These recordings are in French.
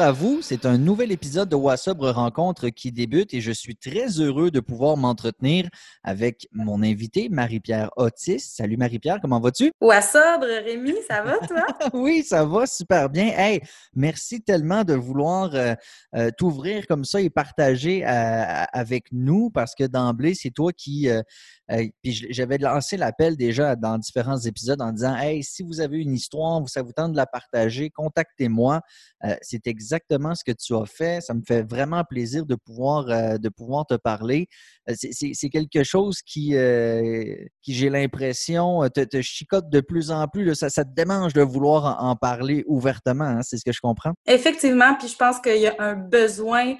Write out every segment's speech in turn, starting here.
À vous, c'est un nouvel épisode de Wassobre Rencontre qui débute et je suis très heureux de pouvoir m'entretenir avec mon invité, Marie-Pierre Otis. Salut Marie-Pierre, comment vas-tu? Wassobre, Rémi, ça va toi? oui, ça va super bien. Hey, merci tellement de vouloir euh, euh, t'ouvrir comme ça et partager euh, avec nous parce que d'emblée, c'est toi qui puis j'avais lancé l'appel déjà dans différents épisodes en disant Hey, si vous avez une histoire, ça vous tente de la partager, contactez-moi. Euh, c'est exactement ce que tu as fait. Ça me fait vraiment plaisir de pouvoir, euh, de pouvoir te parler. Euh, c'est quelque chose qui, qui j'ai l'impression, te, te, chicote de plus en plus. Ça, ça, te démange de vouloir en, parler ouvertement. Hein, c'est ce que je comprends. Effectivement. Puis je pense qu'il y a un besoin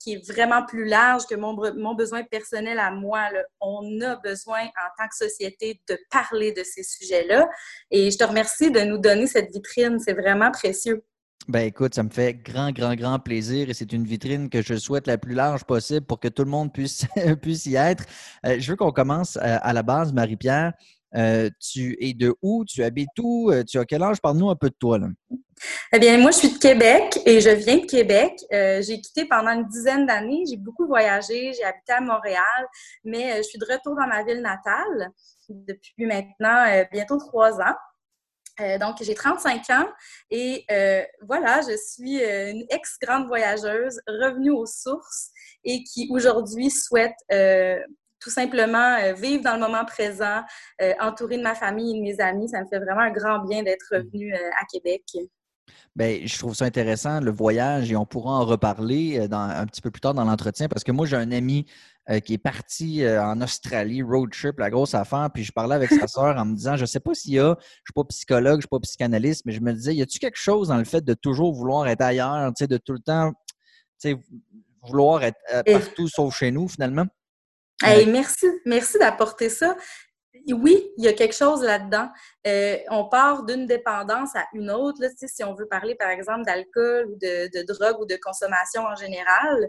qui est vraiment plus large que mon, mon besoin personnel à moi. Là. On a besoin en tant que société de parler de ces sujets-là. Et je te remercie de nous donner cette vitrine. C'est vraiment précieux. Ben écoute, ça me fait grand, grand, grand plaisir et c'est une vitrine que je souhaite la plus large possible pour que tout le monde puisse, puisse y être. Euh, je veux qu'on commence euh, à la base, Marie-Pierre. Euh, tu es de où? Tu habites où? tu as quel âge? Parle-nous un peu de toi. Là. Eh bien, moi, je suis de Québec et je viens de Québec. j'ai quitté pendant une dizaine d'années. J'ai beaucoup voyagé. J'ai habité à Montréal, mais je suis de retour dans ma ville natale depuis maintenant bientôt trois ans. Euh, donc, j'ai 35 ans et euh, voilà, je suis euh, une ex-grande voyageuse revenue aux sources et qui aujourd'hui souhaite tout simplement vivre dans le moment présent, entourée de ma famille et de mes amis. Ça me fait vraiment un grand bien d'être revenue à Québec. Bien, je trouve ça intéressant, le voyage, et on pourra en reparler dans, un petit peu plus tard dans l'entretien, parce que moi, j'ai un ami euh, qui est parti euh, en Australie, road trip, la grosse affaire. Puis je parlais avec sa soeur en me disant, je ne sais pas s'il y a, je ne suis pas psychologue, je ne suis pas psychanalyste, mais je me disais, y a-t-il quelque chose dans le fait de toujours vouloir être ailleurs, de tout le temps, vouloir être euh, partout sauf chez nous, finalement? merci, merci d'apporter ça. Oui, il y a quelque chose là-dedans. on part d'une dépendance à une autre. Là, si on veut parler, par exemple, d'alcool ou de, de, drogue ou de consommation en général,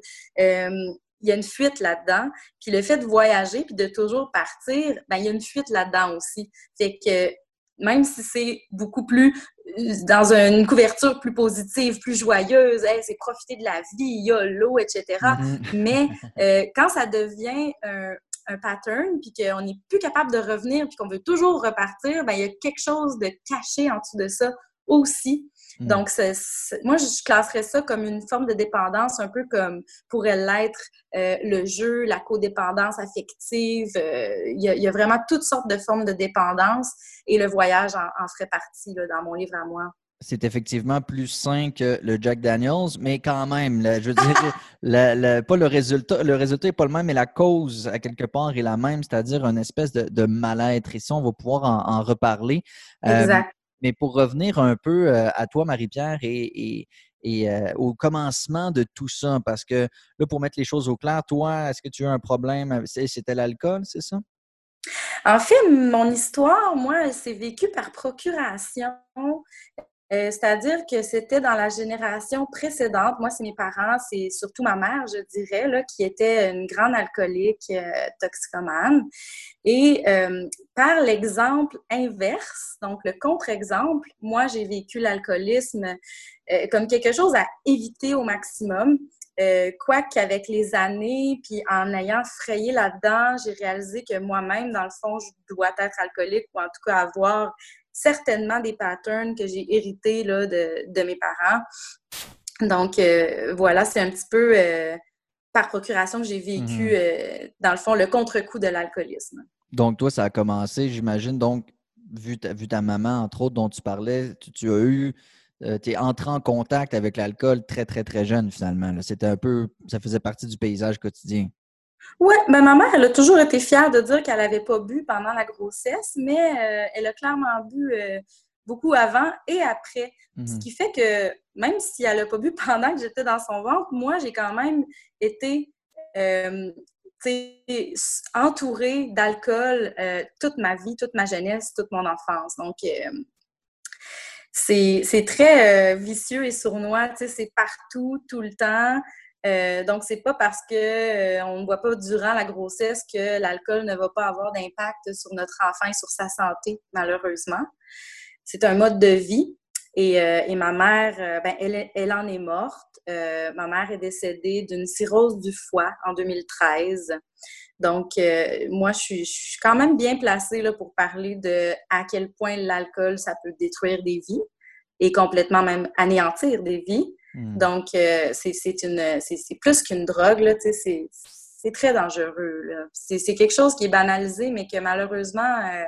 il y a une fuite là-dedans. Puis le fait de voyager puis de toujours partir, ben, il y a une fuite là-dedans aussi. Fait que même si c'est beaucoup plus dans une couverture plus positive, plus joyeuse, c'est profiter de la vie, il y a l'eau, etc. Mm-hmm. Mais euh, quand ça devient un, un pattern, puis qu'on n'est plus capable de revenir, puis qu'on veut toujours repartir, ben, il y a quelque chose de caché en dessous de ça aussi. Mm. Donc, moi, je classerais ça comme une forme de dépendance, un peu comme pourrait l'être euh, le jeu, la codépendance affective. Euh, il y, a vraiment toutes sortes de formes de dépendance et le voyage en, ferait partie dans mon livre à moi. C'est effectivement plus sain que le Jack Daniels, mais quand même, je veux dire, pas le résultat, le résultat n'est pas le même, mais la cause, à quelque part, est la même, c'est-à-dire une espèce de, mal-être. Et ça, on va pouvoir en, reparler. Euh, exact. Mais pour revenir un peu euh, à toi, Marie-Pierre, et, euh, au commencement de tout ça, parce que là, pour mettre les choses au clair, toi, est-ce que tu as un problème? C'était l'alcool, c'est ça? En fait, mon histoire, moi, c'est vécu par procuration. Euh, c'est-à-dire que c'était dans la génération précédente. Moi, c'est mes parents, c'est surtout ma mère, je dirais, là, qui était une grande alcoolique euh, toxicomane. Et euh, par l'exemple inverse, donc le contre-exemple, moi, j'ai vécu l'alcoolisme comme quelque chose à éviter au maximum. Quoi qu'avec les années, puis en ayant frayé là-dedans, j'ai réalisé que moi-même, dans le fond, je dois être alcoolique ou en tout cas avoir certainement des patterns que j'ai hérités là, de, mes parents. Donc, euh, voilà, c'est un petit peu euh, par procuration que j'ai vécu, mhm. euh, dans le fond, le contre-coup de l'alcoolisme. Donc, toi, ça a commencé, j'imagine, donc, vu ta, vu ta maman, entre autres, dont tu parlais, tu, as eu, tu es entré en contact avec l'alcool très, très, très jeune, finalement. C'était un peu, ça faisait partie du paysage quotidien. Oui, ben ma mère, elle a toujours été fière de dire qu'elle n'avait pas bu pendant la grossesse, mais euh, elle a clairement bu euh, beaucoup avant et après. Ce mhm. qui fait que même si elle n'a pas bu pendant que j'étais dans son ventre, moi, j'ai quand même été euh, entourée d'alcool toute ma vie, toute ma jeunesse, toute mon enfance. Donc, c'est très vicieux et sournois, c'est partout, tout le temps. Euh, donc, c'est pas parce qu'on euh, ne boit pas durant la grossesse que l'alcool ne va pas avoir d'impact sur notre enfant et sur sa santé, malheureusement. C'est un mode de vie. Et, euh, ma mère, ben, elle, elle, en est morte. ma mère est décédée d'une cirrhose du foie en 2013. Donc, moi, je suis, je suis, quand même bien placée là, pour parler de à quel point l'alcool, ça peut détruire des vies et complètement même anéantir des vies. Hmm. Donc, c'est plus qu'une drogue, c'est c'est très dangereux. C'est quelque chose qui est banalisé, mais que malheureusement, euh,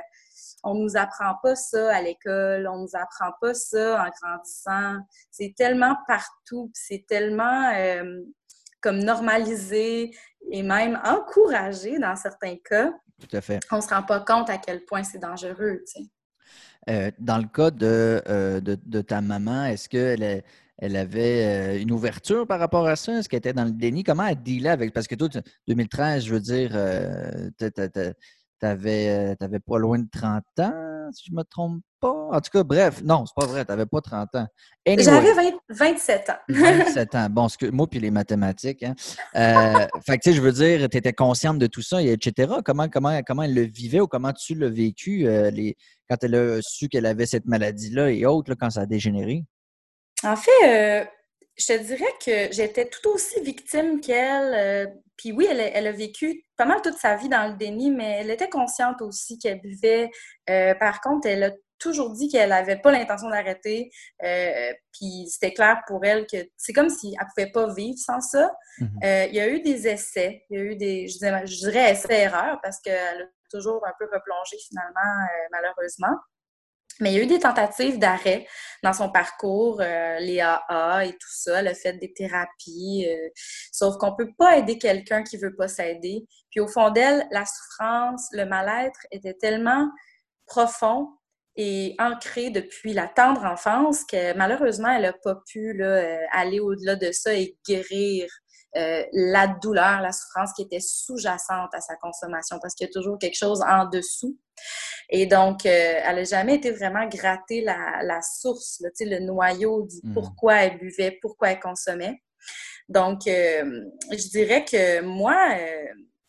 on ne nous apprend pas ça à l'école, on ne nous apprend pas ça en grandissant. C'est tellement partout, c'est tellement euh, comme normalisé et même encouragé dans certains cas. Tout à fait. On ne se rend pas compte à quel point c'est dangereux. Euh, dans le cas de, de, ta maman, est-ce qu'elle est elle avait euh, une ouverture par rapport à ça? Est-ce qu'elle était dans le déni? Comment elle dealait avec. Parce que toi, 2013, je veux dire, euh, tu n'avais euh, pas loin de 30 ans, si je ne me trompe pas. En tout cas, bref, non, c'est pas vrai, tu n'avais pas 30 ans. J'avais 27 ans. 27 ans. Bon, que, moi, puis les mathématiques. Hein. fait que, tu sais, je veux dire, tu étais consciente de tout ça, etc. Comment, comment, comment elle le vivait ou comment tu l'as vécu les, quand elle a su qu'elle avait cette maladie-là et autres, quand ça a dégénéré? En fait, euh, je te dirais que j'étais tout aussi victime qu'elle. Euh, puis oui, elle, a vécu pas mal toute sa vie dans le déni, mais elle était consciente aussi qu'elle buvait. Euh, par contre, elle a toujours dit qu'elle n'avait pas l'intention d'arrêter. puis c'était clair pour elle que c'est comme si elle ne pouvait pas vivre sans ça. Mm-hmm. il y a eu des essais, il y a eu des, je dirais, je dirais essais-erreurs parce qu'elle a toujours un peu replongé finalement, malheureusement. Mais il y a eu des tentatives d'arrêt dans son parcours, euh, les AA et tout ça. A fait des thérapies. Euh, sauf qu'on ne peut pas aider quelqu'un qui ne veut pas s'aider. Puis au fond d'elle, la souffrance, le mal-être était tellement profond et ancré depuis la tendre enfance que malheureusement, elle n'a pas pu là, euh, aller au-delà de ça et guérir euh, la douleur, la souffrance qui était sous-jacente à sa consommation parce qu'il y a toujours quelque chose en dessous. Et donc, euh, elle n'a jamais été vraiment gratter la, source, là, le noyau du hmm. pourquoi elle buvait, pourquoi elle consommait. Donc, euh, je dirais que moi,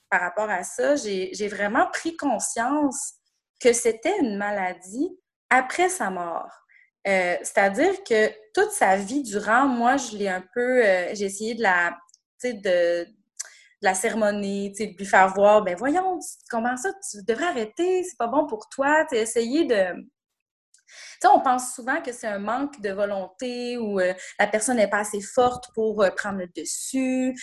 par rapport à ça, j'ai vraiment pris conscience que c'était une maladie après sa mort. C'est-à-dire que toute sa vie durant, moi, je l'ai un peu, j'ai essayé de la de, la cérémonie, de lui faire voir, ben voyons, comment ça, tu devrais arrêter, c'est pas bon pour toi, essayer de... sais, on pense souvent que c'est un manque de volonté ou euh, la personne n'est pas assez forte pour euh, prendre le dessus,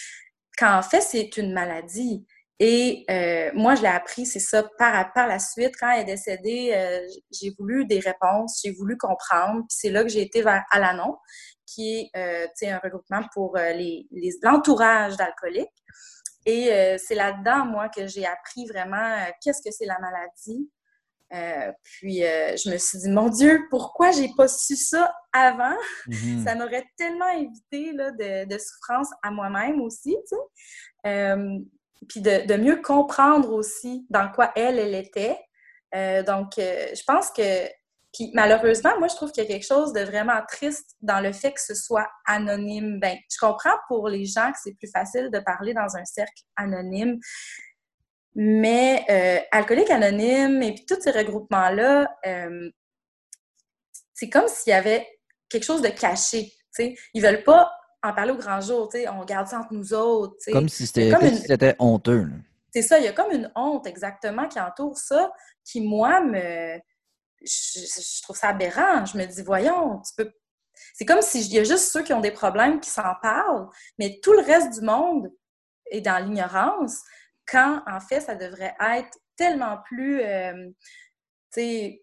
quand en fait, c'est une maladie. Et euh, moi, je l'ai appris, c'est ça, par, par la suite, quand elle est décédée, j'ai voulu des réponses, j'ai voulu comprendre, puis c'est là que j'ai été vers Alanon, qui est euh, un regroupement pour euh, l'entourage d'alcooliques. Et euh, c'est là-dedans, moi, que j'ai appris vraiment qu'est-ce que c'est la maladie. puis je me suis dit, mon Dieu, pourquoi j'ai pas su ça avant? Mm-hmm. Ça m'aurait tellement évité là, de, souffrance à moi-même aussi, tu sais. Puis de, mieux comprendre aussi dans quoi elle, elle était. donc, je pense que puis malheureusement, moi, je trouve qu'il y a quelque chose de vraiment triste dans le fait que ce soit anonyme. Ben, je comprends pour les gens que c'est plus facile de parler dans un cercle anonyme, mais euh, Alcoolique Anonyme et puis tous ces regroupements-là, euh, c'est comme s'il y avait quelque chose de caché. sais. Ils veulent pas en parler au grand jour. sais. On garde ça entre nous autres. Comme si c'était honteux. C'est ça, il y a comme une honte exactement qui entoure ça, qui, moi, me je, trouve ça aberrant. Je me dis, voyons, tu peux. C'est comme s'il y a juste ceux qui ont des problèmes qui s'en parlent, mais tout le reste du monde est dans l'ignorance, quand en fait, ça devrait être tellement plus euh,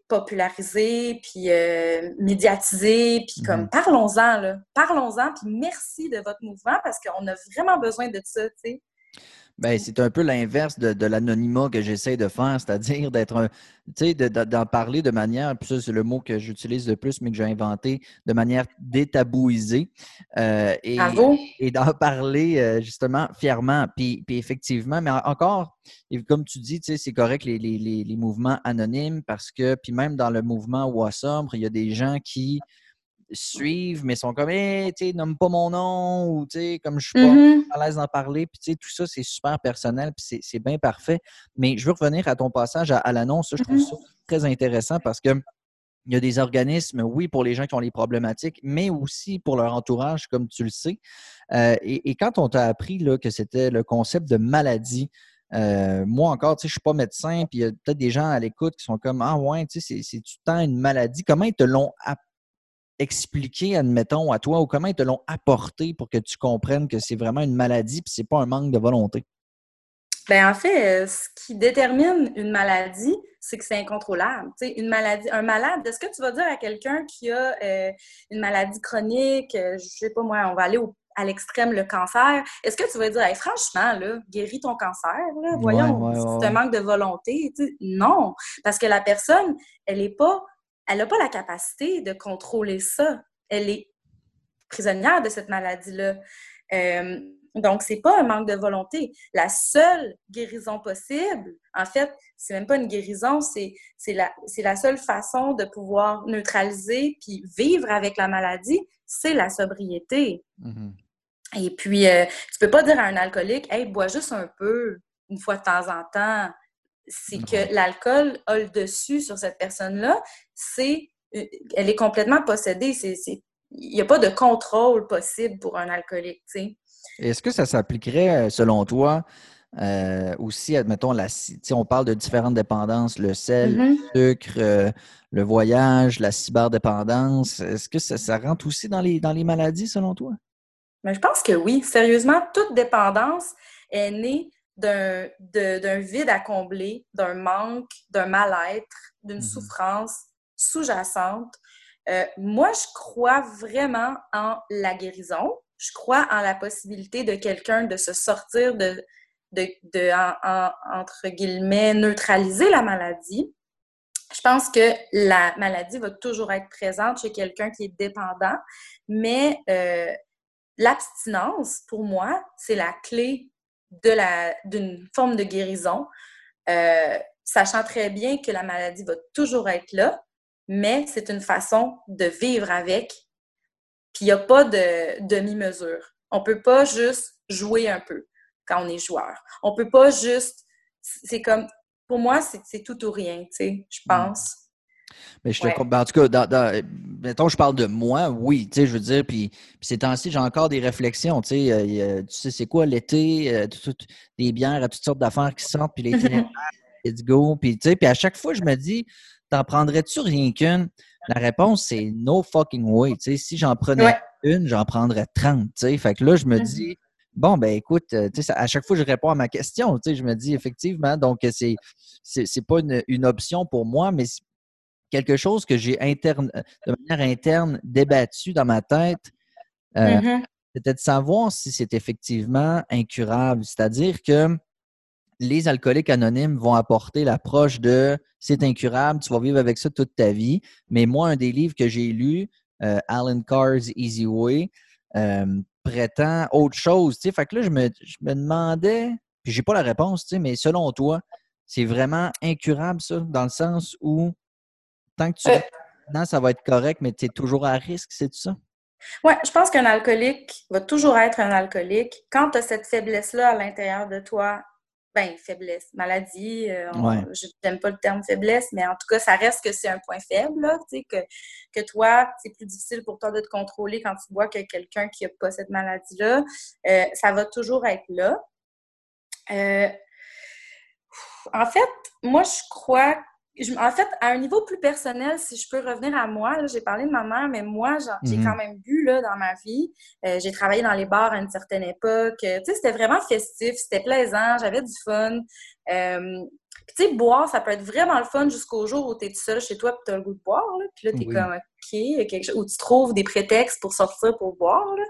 popularisé, puis euh, médiatisé, puis comme mm-hmm. parlons-en, là. Parlons-en, puis merci de votre mouvement parce qu'on a vraiment besoin de ça, tu sais. Ben, c'est un peu l'inverse de, l'anonymat que j'essaie de faire, c'est-à-dire d'être un, tu sais, d'en parler de manière, puis ça, c'est le mot que j'utilise le plus, mais que j'ai inventé, de manière détabouisée. Euh, et, et d'en parler euh, justement fièrement. Puis, puis, effectivement, mais encore, comme tu dis, tu sais, c'est correct les, les, les, mouvements anonymes parce que, puis même dans le mouvement Wassombre, il y a des gens qui suivent, mais sont comme, hey, tu sais, nomme pas mon nom, ou tu sais, comme je suis pas mm-hmm. à l'aise d'en parler. Puis, tu sais, tout ça, c'est super personnel, puis c'est bien parfait. Mais je veux revenir à ton passage à, l'annonce. Je trouve mm-hmm. ça très intéressant parce que il y a des organismes, oui, pour les gens qui ont les problématiques, mais aussi pour leur entourage, comme tu le sais. Euh, et, quand on t'a appris là, que c'était le concept de maladie, euh, moi encore, tu sais, je suis pas médecin, puis il y a peut-être des gens à l'écoute qui sont comme Ah ouais, tu sais, c'est du temps une maladie? Comment ils te l'ont expliqué, admettons, à toi, ou comment ils te l'ont apporté pour que tu comprennes que c'est vraiment une maladie, puis c'est pas un manque de volonté? Ben en fait, euh, ce qui détermine une maladie, c'est que c'est incontrôlable. Une maladie, un malade, est-ce que tu vas dire à quelqu'un qui a euh, une maladie chronique, je sais pas moi, on va aller au à l'extrême le cancer, est-ce que tu vas dire, franchement, là, guéris ton cancer, là, voyons, c'est un manque de volonté? non, parce que la personne, elle n'est pas, elle n'a pas la capacité de contrôler ça. Elle est prisonnière de cette maladie-là. Euh, donc, c'est pas un manque de volonté. La seule guérison possible, en fait, c'est même pas une guérison, c'est la, la seule façon de pouvoir neutraliser puis vivre avec la maladie, c'est la sobriété. Mm-hmm. Et puis, euh, tu peux pas dire à un alcoolique, hey, bois juste un peu une fois de temps en temps. C'est que l'alcool a le dessus sur cette personne-là. C'est, euh, elle est complètement possédée. il n'y a pas de contrôle possible pour un alcoolique, Est-ce que ça s'appliquerait, euh, selon toi, aussi, admettons, la, on parle de différentes dépendances, le sel, mm-hmm. le sucre, le voyage, la cyberdépendance. Est-ce que ça, ça, rentre aussi dans les, dans les maladies, selon toi? Mais je pense que oui. Sérieusement, toute dépendance est née d'un vide à combler, d'un manque, d'un mal-être, d'une mm-hmm. souffrance sous-jacente. Euh, moi, je crois vraiment en la guérison. Je crois en la possibilité de quelqu'un de se sortir de, de, entre guillemets, neutraliser la maladie. Je pense que la maladie va toujours être présente chez quelqu'un qui est dépendant, mais euh, l'abstinence, pour moi, c'est la clé d'une forme de guérison, euh, sachant très bien que la maladie va toujours être là, mais c'est une façon de vivre avec. Puis il n'y a pas de demi-mesure. On ne peut pas juste jouer un peu quand on est joueur. On ne peut pas juste. C'est comme. Pour moi, c'est tout ou rien, tu sais, je mm. pense. Mais je te ben, En tout cas, mettons, je parle de moi, oui, tu sais, je veux dire, puis, ces temps-ci, j'ai encore des réflexions, tu sais, euh, tu sais, c'est quoi l'été, euh, des bières à toutes sortes d'affaires qui sortent, puis les let's go, puis tu sais, puis à chaque fois, je me dis, t'en prendrais-tu rien qu'une? La réponse, c'est no fucking way, tu sais, si j'en prenais une, j'en prendrais 30, tu sais, fait que là, je me mm-hmm. dis, bon, ben écoute, euh, tu sais, à chaque fois, je réponds à ma question, tu sais, je me dis, effectivement, donc, c'est c'est pas une, une, option pour moi, mais quelque chose que j'ai interne, de manière interne débattu dans ma tête. Euh, mm-hmm. C'était de savoir si c'est effectivement incurable. C'est-à-dire que les alcooliques anonymes vont apporter l'approche de c'est incurable, tu vas vivre avec ça toute ta vie. Mais moi, un des livres que j'ai lu, euh, Alan Carr's Easy Way, euh, prétend autre chose. Fait que là, je me, je me demandais, puis j'ai pas la réponse, mais selon toi, c'est vraiment incurable, ça, dans le sens où Tant que tu euh, non, ça va être correct, mais tu es toujours à risque, c'est ça? Oui, je pense qu'un alcoolique va toujours être un alcoolique. Quand tu as cette faiblesse-là à l'intérieur de toi, ben faiblesse, maladie, euh, je n'aime pas le terme faiblesse, mais en tout cas, ça reste que c'est un point faible, là, que, que toi, c'est plus difficile pour toi de te contrôler quand tu vois que quelqu'un qui n'a pas cette maladie-là, euh, ça va toujours être là. en fait, moi, je crois en fait, à un niveau plus personnel, si je peux revenir à moi, j'ai parlé de ma mère, mais moi, j'ai mhm. quand même bu là, dans ma vie. Euh, j'ai travaillé dans les bars à une certaine époque. Tu sais, c'était vraiment festif, c'était plaisant, j'avais du fun. Euh, tu sais, boire, ça peut être vraiment le fun jusqu'au jour où tu es tout seul chez toi et tu as le goût de boire. Là. Puis là, tu es comme, OK, quelque chose, où tu trouves des prétextes pour sortir pour boire. Là.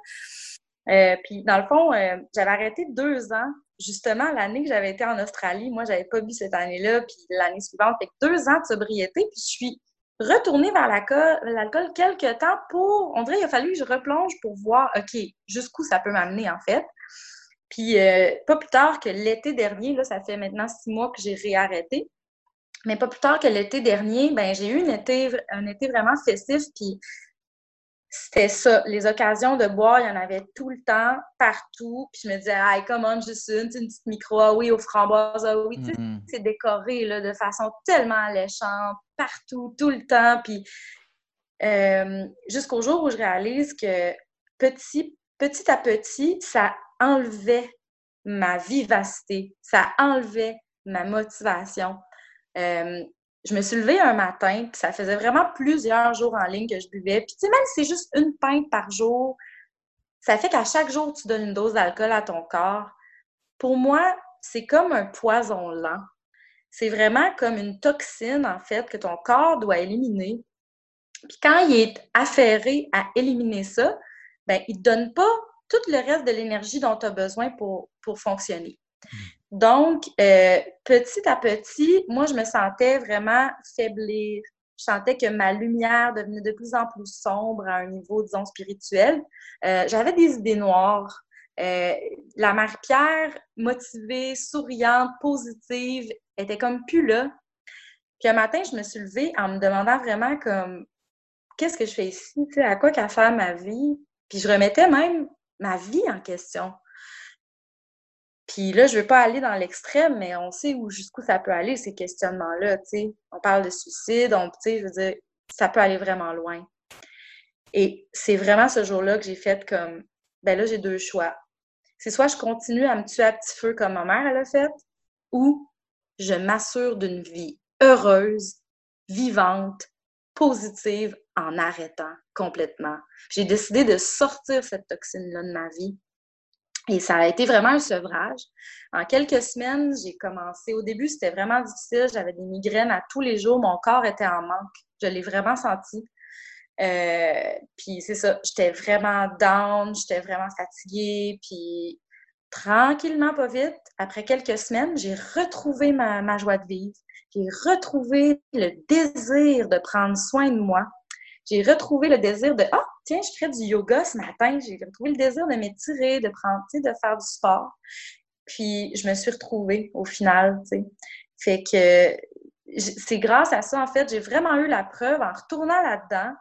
Euh, puis, dans le fond, j'avais arrêté deux ans justement, l'année que j'avais été en Australie, moi, j'avais pas bu cette année-là, puis l'année suivante, fait deux ans de sobriété, puis je suis retournée vers l'alcool quelques temps pour, on dirait, il a fallu que je replonge pour voir, OK, jusqu'où ça peut m'amener, en fait. Puis, euh, pas plus tard que l'été dernier, là, ça fait maintenant six mois que j'ai réarrêté, mais pas plus tard que l'été dernier, ben j'ai eu un été, un été vraiment festif, puis c'était ça. Les occasions de boire, il y en avait tout le temps, partout. Puis je me disais, hey, comment, juste une, une petite micro, ah oui, aux framboises, ah oui. Mm-hmm. C'est décoré là, de façon tellement alléchante, partout, tout le temps. Puis euh, jusqu'au jour où je réalise que petit, petit à petit, ça enlevait ma vivacité, ça enlevait ma motivation. Euh, je me suis levée un matin, puis ça faisait vraiment plusieurs jours en ligne que je buvais. Puis, tu sais, même si c'est juste une pinte par jour, ça fait qu'à chaque jour, tu donnes une dose d'alcool à ton corps. Pour moi, c'est comme un poison lent. C'est vraiment comme une toxine, en fait, que ton corps doit éliminer. Puis quand il est affairé à éliminer ça, ben il ne donne pas tout le reste de l'énergie dont tu as besoin pour, pour fonctionner. Donc, euh, petit à petit, moi, je me sentais vraiment faiblir. Je sentais que ma lumière devenait de plus en plus sombre à un niveau, disons, spirituel. Euh, j'avais des idées noires. Euh, la mère Pierre, motivée, souriante, positive, était comme plus là. Puis un matin, je me suis levée en me demandant vraiment comme qu'est-ce que je fais ici, à quoi qu'à faire ma vie? Puis je remettais même ma vie en question. Puis là, je veux pas aller dans l'extrême, mais on sait où jusqu'où ça peut aller, ces questionnements-là, tu sais. On parle de suicide, on, je veux dire, ça peut aller vraiment loin. Et c'est vraiment ce jour-là que j'ai fait comme, ben là, j'ai deux choix. C'est soit je continue à me tuer à petit feu comme ma mère, elle a fait, ou je m'assure d'une vie heureuse, vivante, positive, en arrêtant complètement. J'ai décidé de sortir cette toxine-là de ma vie et ça a été vraiment un sevrage. En quelques semaines, j'ai commencé. Au début, c'était vraiment difficile. J'avais des migraines à tous les jours. Mon corps était en manque. Je l'ai vraiment senti. Euh, puis c'est ça, j'étais vraiment down, j'étais vraiment fatiguée. Puis tranquillement, pas vite, après quelques semaines, j'ai retrouvé ma, ma joie de vivre. J'ai retrouvé le désir de prendre soin de moi j'ai retrouvé le désir de Ah, tiens, je ferais du yoga ce matin. J'ai retrouvé le désir de m'étirer, de prendre, tu sais, de faire du sport. Puis je me suis retrouvée au final. Fait que c'est grâce à ça, en fait, j'ai vraiment eu la preuve en retournant là-dedans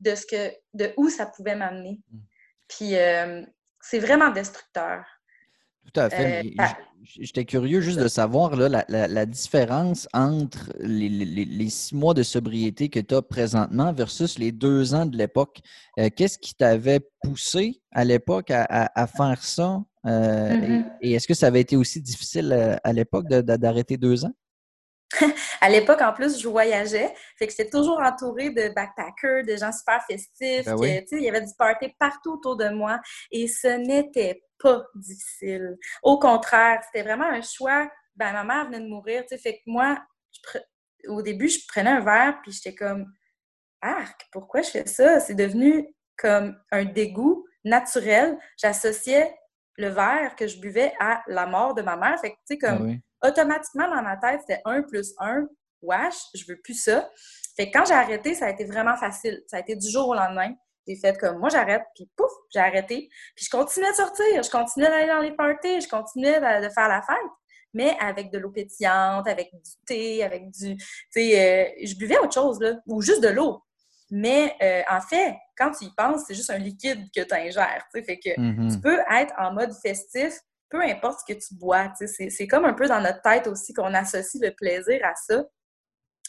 de ce que de où ça pouvait m'amener. Mm. Puis euh, c'est vraiment destructeur. Tout à fait. Euh, j'étais curieux juste de savoir là, la, différence entre les, six mois de sobriété que tu as présentement versus les deux ans de l'époque. Euh, qu'est-ce qui t'avait poussé à l'époque à, faire ça? Euh, mm-hmm. Et, est-ce que ça avait été aussi difficile à, l'époque d'arrêter deux ans? à l'époque, en plus, je voyageais. Fait que j'étais toujours entourée de backpackers, de gens super festifs. Ben il y avait du party partout autour de moi. Et ce n'était pas difficile. Au contraire, c'était vraiment un choix. Ben, ma mère venait de mourir, tu sais, fait que moi, au début, je prenais un verre, puis j'étais comme, arc, pourquoi je fais ça? C'est devenu comme un dégoût naturel. J'associais le verre que je buvais à la mort de ma mère. Fait que, tu sais, comme, ah automatiquement, dans ma tête, c'était un plus un. Wesh, je veux plus ça. Fait que quand j'ai arrêté, ça a été vraiment facile. Ça a été du jour au lendemain. J'ai fait comme moi, j'arrête, puis pouf, j'ai arrêté. Puis je continuais de sortir, je continuais d'aller dans les parties, je continuais de, faire la fête, mais avec de l'eau pétillante, avec du thé, avec du. Tu sais, euh, je buvais autre chose, là, ou juste de l'eau. Mais euh, en fait, quand tu y penses, c'est juste un liquide que tu ingères. Tu sais, fait que mm-hmm. tu peux être en mode festif, peu importe ce que tu bois. Tu sais, c'est comme un peu dans notre tête aussi qu'on associe le plaisir à ça.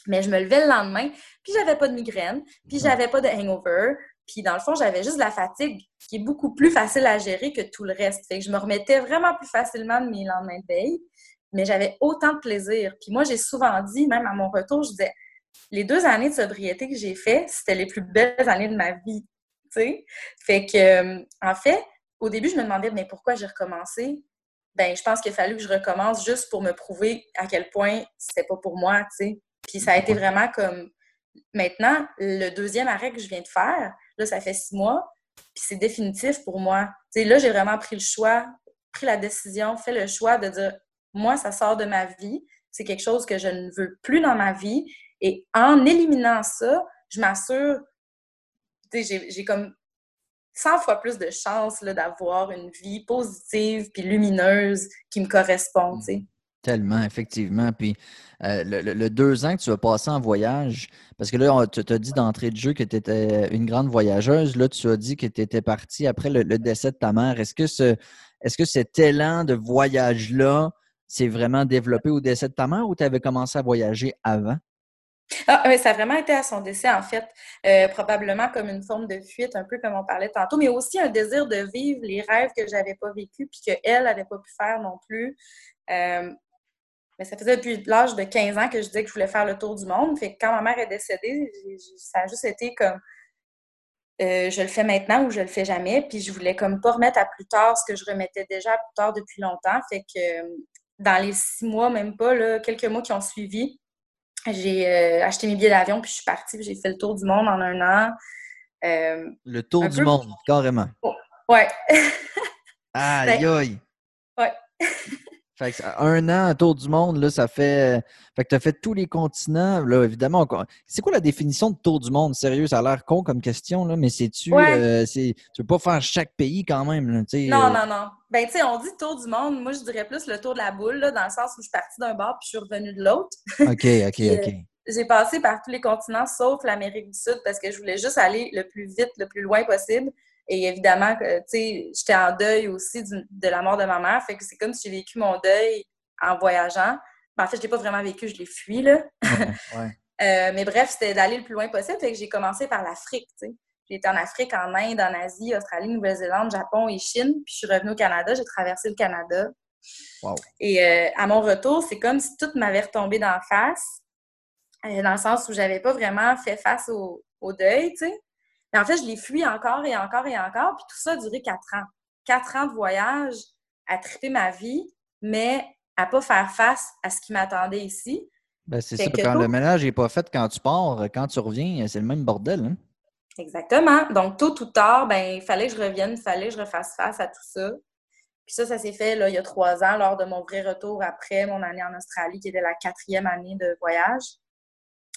Mais je me levais le lendemain, puis j'avais pas de migraine, puis j'avais pas de hangover, puis dans le fond, j'avais juste la fatigue qui est beaucoup plus facile à gérer que tout le reste. Fait que je me remettais vraiment plus facilement de mes lendemains de veille, mais j'avais autant de plaisir. Puis moi, j'ai souvent dit, même à mon retour, je disais, les deux années de sobriété que j'ai fait, c'était les plus belles années de ma vie. sais. Fait que, euh, en fait, au début, je me demandais, mais pourquoi j'ai recommencé? Ben, je pense qu'il a fallu que je recommence juste pour me prouver à quel point c'était pas pour moi, tu sais. Puis ça a été vraiment comme maintenant, le deuxième arrêt que je viens de faire, là, ça fait six mois, puis c'est définitif pour moi. là, j'ai vraiment pris le choix, pris la décision, fait le choix de dire, moi, ça sort de ma vie, c'est quelque chose que je ne veux plus dans ma vie, et en éliminant ça, je m'assure, j'ai comme 100 fois plus de chances d'avoir une vie positive puis lumineuse qui me correspond, tu sais. Tellement, effectivement. Puis euh, le, deux ans que tu as passé en voyage, parce que là, tu t'as dit d'entrée de jeu que tu étais une grande voyageuse. Là, tu as dit que tu étais partie après le, décès de ta mère. Est-ce que, ce, est-ce que cet élan de voyage-là s'est vraiment développé au décès de ta mère ou tu avais commencé à voyager avant? Ah, oui, ça a vraiment été à son décès, en fait. Euh, probablement comme une forme de fuite, un peu comme on parlait tantôt, mais aussi un désir de vivre les rêves que j'avais pas vécus puis qu'elle n'avait pas pu faire non plus. Euh, mais ça faisait depuis l'âge de 15 ans que je disais que je voulais faire le tour du monde. Fait que quand ma mère est décédée, ça a juste été comme euh, je le fais maintenant ou je le fais jamais. Puis je voulais comme pas remettre à plus tard ce que je remettais déjà à plus tard depuis longtemps. Fait que dans les six mois, même pas, là, quelques mois qui ont suivi, j'ai euh, acheté mes billets d'avion, puis je suis partie, j'ai fait le tour du monde en un an. Euh, le tour du monde, carrément. Oh, ouais. aïe, ben, aïe. Ouais. Fait que un an, un tour du monde, là, ça fait. Fait que tu as fait tous les continents. Là, évidemment. C'est quoi la définition de tour du monde? Sérieux, ça a l'air con comme question, là, mais c'est-tu. Euh, tu veux pas faire chaque pays quand même, là, Non, euh? non, non. Ben, tu sais, on dit tour du monde. Moi, je dirais plus le tour de la boule, là, dans le sens où je suis partie d'un bord puis je suis revenue de l'autre. OK, OK, OK. Euh, j'ai passé par tous les continents sauf l'Amérique du Sud parce que je voulais juste aller le plus vite, le plus loin possible. Et évidemment, tu sais, j'étais en deuil aussi de la mort de ma mère. Fait que c'est comme si j'ai vécu mon deuil en voyageant. en fait, je l'ai pas vraiment vécu, je l'ai fui, là. Euh, mais bref, c'était d'aller le plus loin possible. Fait que j'ai commencé par l'Afrique, tu sais. J'ai été en Afrique, en Inde, en Asie, Australie, Nouvelle-Zélande, Japon et Chine. Puis je suis revenue au Canada. J'ai traversé le Canada. Et euh, à mon retour, c'est comme si tout m'avait retombé d'en face. Euh, dans le sens où j'avais pas vraiment fait face au, au deuil, tu sais. Mais en fait, je l'ai fui encore et encore et encore. Puis tout ça a duré quatre ans. Quatre ans de voyage à triper ma vie, mais à pas faire face à ce qui m'attendait ici. Ben, c'est ça, quand le ménage n'est pas fait quand tu pars, quand tu reviens, c'est le même bordel. Hein? Exactement. Donc, tôt ou tard, ben, il fallait que je revienne, il fallait que je refasse face à tout ça. Puis ça, ça s'est fait là, il y a trois ans, lors de mon vrai retour après mon année en Australie, qui était la quatrième année de voyage.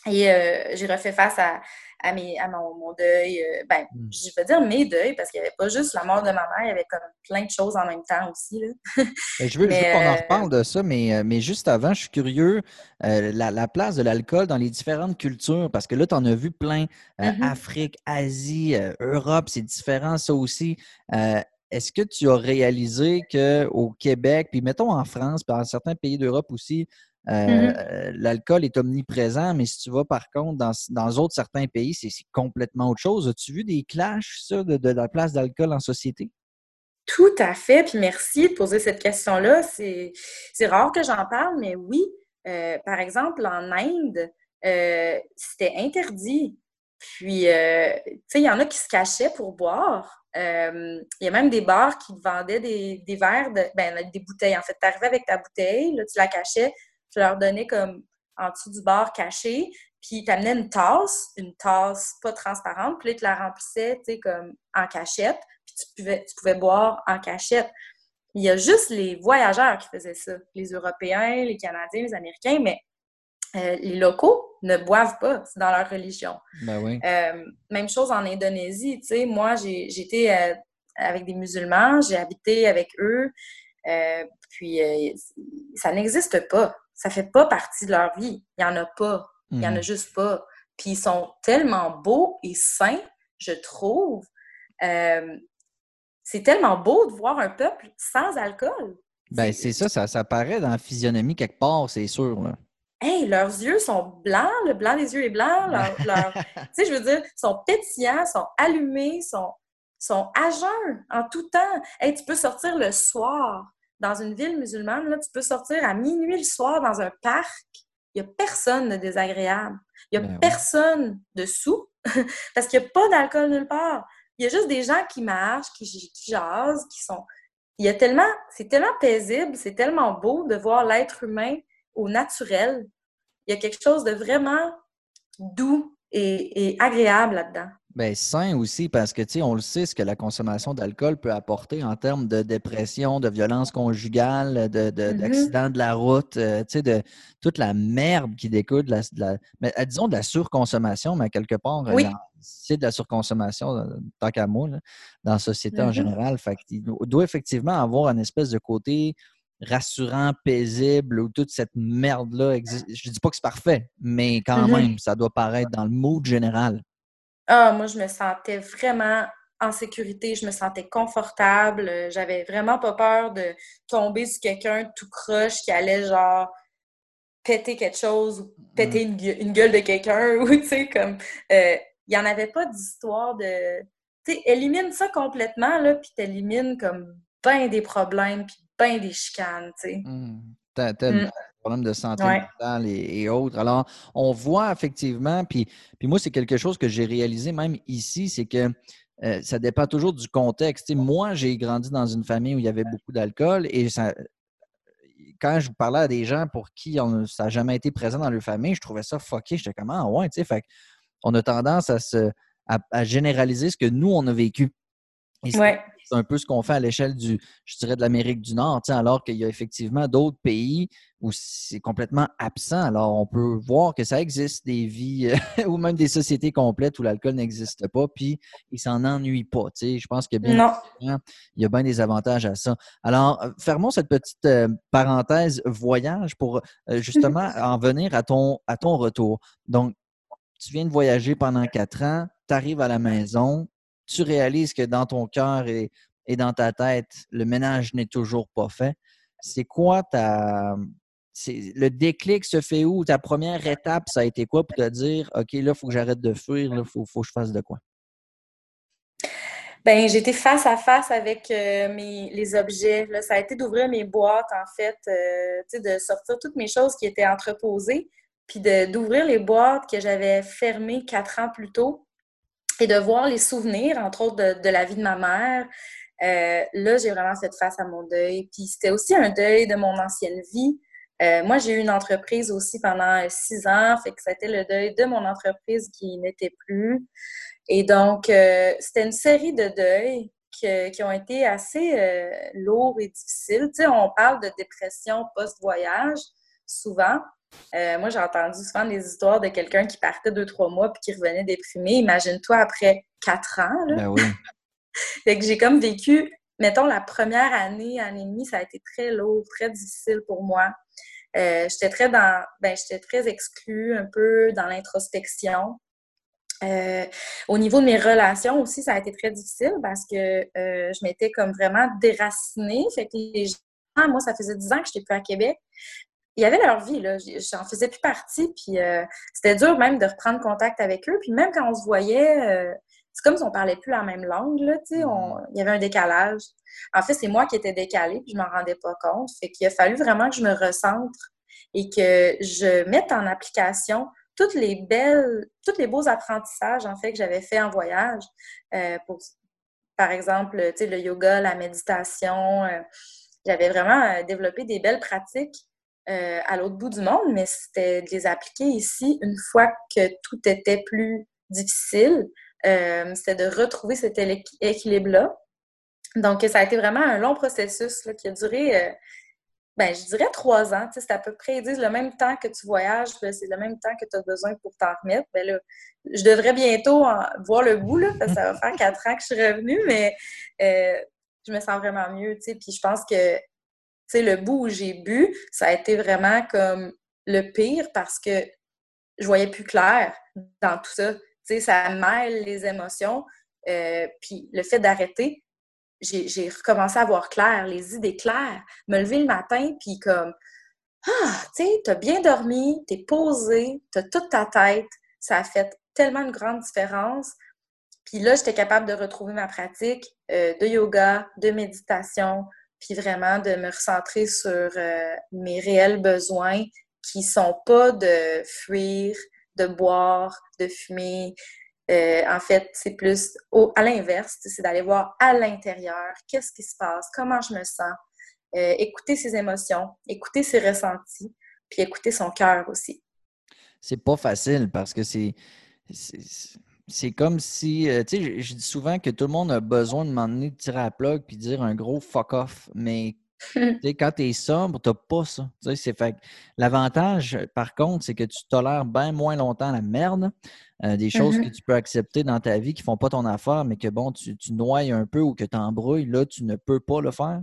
Et euh, j'ai refait face à, à, mes, à mon, mon deuil. Euh, ben, hmm. je veux dire mes deuils, parce qu'il n'y avait pas juste la mort de ma mère, il y avait comme plein de choses en même temps aussi. Là. Ben, je veux, veux qu'on en euh, reparle de ça, mais, mais juste avant, je suis curieux, la, la, place de l'alcool dans les différentes cultures, parce que là, tu en as vu plein. Mm-hmm. Afrique, Asie, Europe, c'est différent, ça aussi. Est-ce que tu as réalisé qu'au Québec, puis mettons en France, puis dans certains pays d'Europe aussi, Mm-hmm. Euh, l'alcool est omniprésent, mais si tu vas par contre dans, dans autres certains pays, c'est complètement autre chose. As-tu vu des clashs, ça, de, la place d'alcool en société? Tout à fait, puis merci de poser cette question-là. C'est rare que j'en parle, mais oui. Euh, par exemple, en Inde, euh, c'était interdit. Puis, tu sais, il y en a qui se cachaient pour boire. Il y a même des bars qui vendaient des, des verres, de, ben, des bouteilles. En fait, tu arrivais avec ta bouteille, là, tu la cachais, tu leur donnais comme en dessous du bar caché, puis tu amenais une tasse, une tasse pas transparente, puis là, tu la remplissais, tu sais, comme en cachette, puis tu pouvais, tu pouvais boire en cachette. Il y a juste les voyageurs qui faisaient ça, les Européens, les Canadiens, les Américains, mais euh, les locaux ne boivent pas, c'est dans leur religion. Ben oui. Euh, même chose en Indonésie, tu sais, moi, j'étais euh, avec des musulmans, j'ai habité avec eux, puis ça n'existe pas ça fait pas partie de leur vie. Il y en a pas. Il y en a mhm. juste pas. Puis ils sont tellement beaux et sains, je trouve. Euh, c'est tellement beau de voir un peuple sans alcool. Ben, c'est ça, ça, ça paraît dans la physionomie quelque part, c'est sûr. Là. Hey, leurs yeux sont blancs, le blanc des yeux est blanc. Leur, tu sais, je veux dire, sont pétillants, sont allumés, sont, sont à jeun en tout temps. Hey, tu peux sortir le soir dans une ville musulmane, là, tu peux sortir à minuit le soir dans un parc, il n'y a personne de désagréable. Il n'y a ben personne de sous parce qu'il n'y a pas d'alcool nulle part. Il y a juste des gens qui marchent, qui, qui jasent, qui sont. Il y a tellement. C'est tellement paisible, c'est tellement beau de voir l'être humain au naturel. Il y a quelque chose de vraiment doux et agréable là-dedans. Bien, sain aussi, parce que, tu sais, on le sait, ce que la consommation d'alcool peut apporter en termes de dépression, de violence conjugale, de, mm-hmm. d'accidents de, la route, euh, tu sais, de toute la merde qui découle de la, mais, euh, disons de la surconsommation, mais quelque part, euh, c'est de la surconsommation, tant qu'à moi, dans la société en mm-hmm. général. Fait qu'il doit effectivement avoir un espèce de côté rassurant, paisible, où toute cette merde-là existe. Je dis pas que c'est parfait, mais quand Mm-hmm. même, ça doit paraître dans le mood général. Ah, moi, je me sentais vraiment en sécurité, je me sentais confortable, euh, j'avais vraiment pas peur de tomber sur quelqu'un tout croche qui allait genre péter quelque chose ou péter une, gue- une gueule de quelqu'un ou tu sais comme euh, il y en avait pas d'histoire de tu sais élimine ça complètement là puis t'élimines comme ben des problèmes puis ben des chicanes, tu sais. Mmh. T'as- tellement Mm. De problèmes de santé Ouais. mentale et, et autres. Alors, on voit effectivement, puis, puis moi, c'est quelque chose que j'ai réalisé même ici, c'est que euh, ça dépend toujours du contexte. Moi, j'ai grandi dans une famille où il y avait beaucoup d'alcool et ça, quand je parlais à des gens pour qui on- ça n'a jamais été présent dans leur famille, je trouvais ça fucké. J'étais comme, ah ouais, tu sais, fait on a tendance à, se, à, à généraliser ce que nous, on a vécu. Et Ouais. C'est un peu ce qu'on fait à l'échelle du, je dirais, de l'Amérique du Nord, alors qu'il y a effectivement d'autres pays où c'est complètement absent. Alors, on peut voir que ça existe des vies euh, ou même des sociétés complètes où l'alcool n'existe pas, puis ils s'en ennuient pas. Je pense qu'il y a bien il y a bien des avantages à ça. Alors, euh, fermons cette petite euh, parenthèse voyage pour euh, justement en venir à ton, à ton retour. Donc, tu viens de voyager pendant quatre ans, tu arrives à la maison, tu réalises que dans ton cœur et, dans ta tête, le ménage n'est toujours pas fait. C'est quoi ta. Le déclic se fait où? Ta première étape, ça a été quoi pour te dire, OK, là, il faut que j'arrête de fuir, il faut, que je fasse de quoi? Ben, j'étais face à face avec euh, mes, les objets. Ça a été d'ouvrir mes boîtes, en fait, euh, de sortir toutes mes choses qui étaient entreposées, puis d'ouvrir les boîtes que j'avais fermées quatre ans plus tôt et de voir les souvenirs, entre autres, de, la vie de ma mère. Euh, là, j'ai vraiment fait face à mon deuil. Puis c'était aussi un deuil de mon ancienne vie. Euh, moi, j'ai eu une entreprise aussi pendant six ans, fait que c'était le deuil de mon entreprise qui n'était plus. Et donc, euh, c'était une série de deuils que- qui ont été assez euh, lourds et difficiles. Tu sais, on parle de dépression post-voyage, souvent. Euh, moi, j'ai entendu souvent des histoires de quelqu'un qui partait deux, trois mois puis qui revenait déprimé. Imagine-toi après quatre ans. Là. Ben oui. Fait que j'ai comme vécu, mettons, la première année, année et demie, ça a été très lourd, très difficile pour moi. Euh, j'étais très dans, ben, j'étais très exclue, un peu dans l'introspection. Euh, au niveau de mes relations aussi, ça a été très difficile parce que je m'étais comme vraiment déracinée. Fait que les gens, moi, ça faisait dix ans que je n'étais plus à Québec. Ils avaient leur vie, là. J'en faisais plus partie. Puis euh, c'était dur même de reprendre contact avec eux. Puis même quand on se voyait, euh, c'est comme si on parlait plus la même langue, là, tu sais. on- Il y avait un décalage. En fait, c'est moi qui étais décalée, puis je m'en rendais pas compte. Fait qu'il a fallu vraiment que je me recentre et que je mette en application toutes les belles, tous les beaux apprentissages, en fait, que j'avais fait en voyage. Euh, pour, par exemple, tu sais, le yoga, la méditation. j'avais vraiment développé des belles pratiques euh, à l'autre bout du monde, mais c'était de les appliquer ici une fois que tout était plus difficile. Euh, c'était de retrouver cet équilibre-là. Donc, ça a été vraiment un long processus qui a duré, euh, ben, je dirais trois ans. C'est à peu près, le même temps que tu voyages, c'est le même temps que tu as besoin pour t'en remettre. Ben, je devrais bientôt en- voir le bout, parce que ça va faire quatre ans que je suis revenue, mais je me sens vraiment mieux. Puis je pense que le bout où j'ai bu, ça a été vraiment comme le pire parce que je voyais plus clair dans tout ça. Tu sais, ça mêle les émotions. Euh, puis le fait d'arrêter, j'ai j'ai recommencé à voir clair, les idées claires, me lever le matin, puis comme, ah, tu sais, t'as bien dormi, t'es posé, t'as toute ta tête. Ça a fait tellement une grande différence. Puis là, j'étais capable de retrouver ma pratique euh, de yoga, de méditation, puis vraiment de me recentrer sur euh, mes réels besoins qui sont pas de fuir, de boire, de fumer. Euh, en fait, c'est plus au, à l'inverse, c'est d'aller voir à l'intérieur qu'est-ce qui se passe, comment je me sens, euh, écouter ses émotions, écouter ses ressentis, puis écouter son cœur aussi. C'est pas facile parce que c'est. C'est- comme si, euh, tu sais, je, dis souvent que tout le monde a besoin de m'emmener de tirer à la plug puis dire un gros fuck off. Mais tu sais, quand tu es sobre, tu pas ça. Tu sais, c'est fait. que L'avantage, par contre, c'est que tu tolères bien moins longtemps la merde, euh, des choses que tu peux accepter dans ta vie qui font pas ton affaire, mais que bon, tu, tu noies un peu ou que tu embrouilles, là, tu ne peux pas le faire.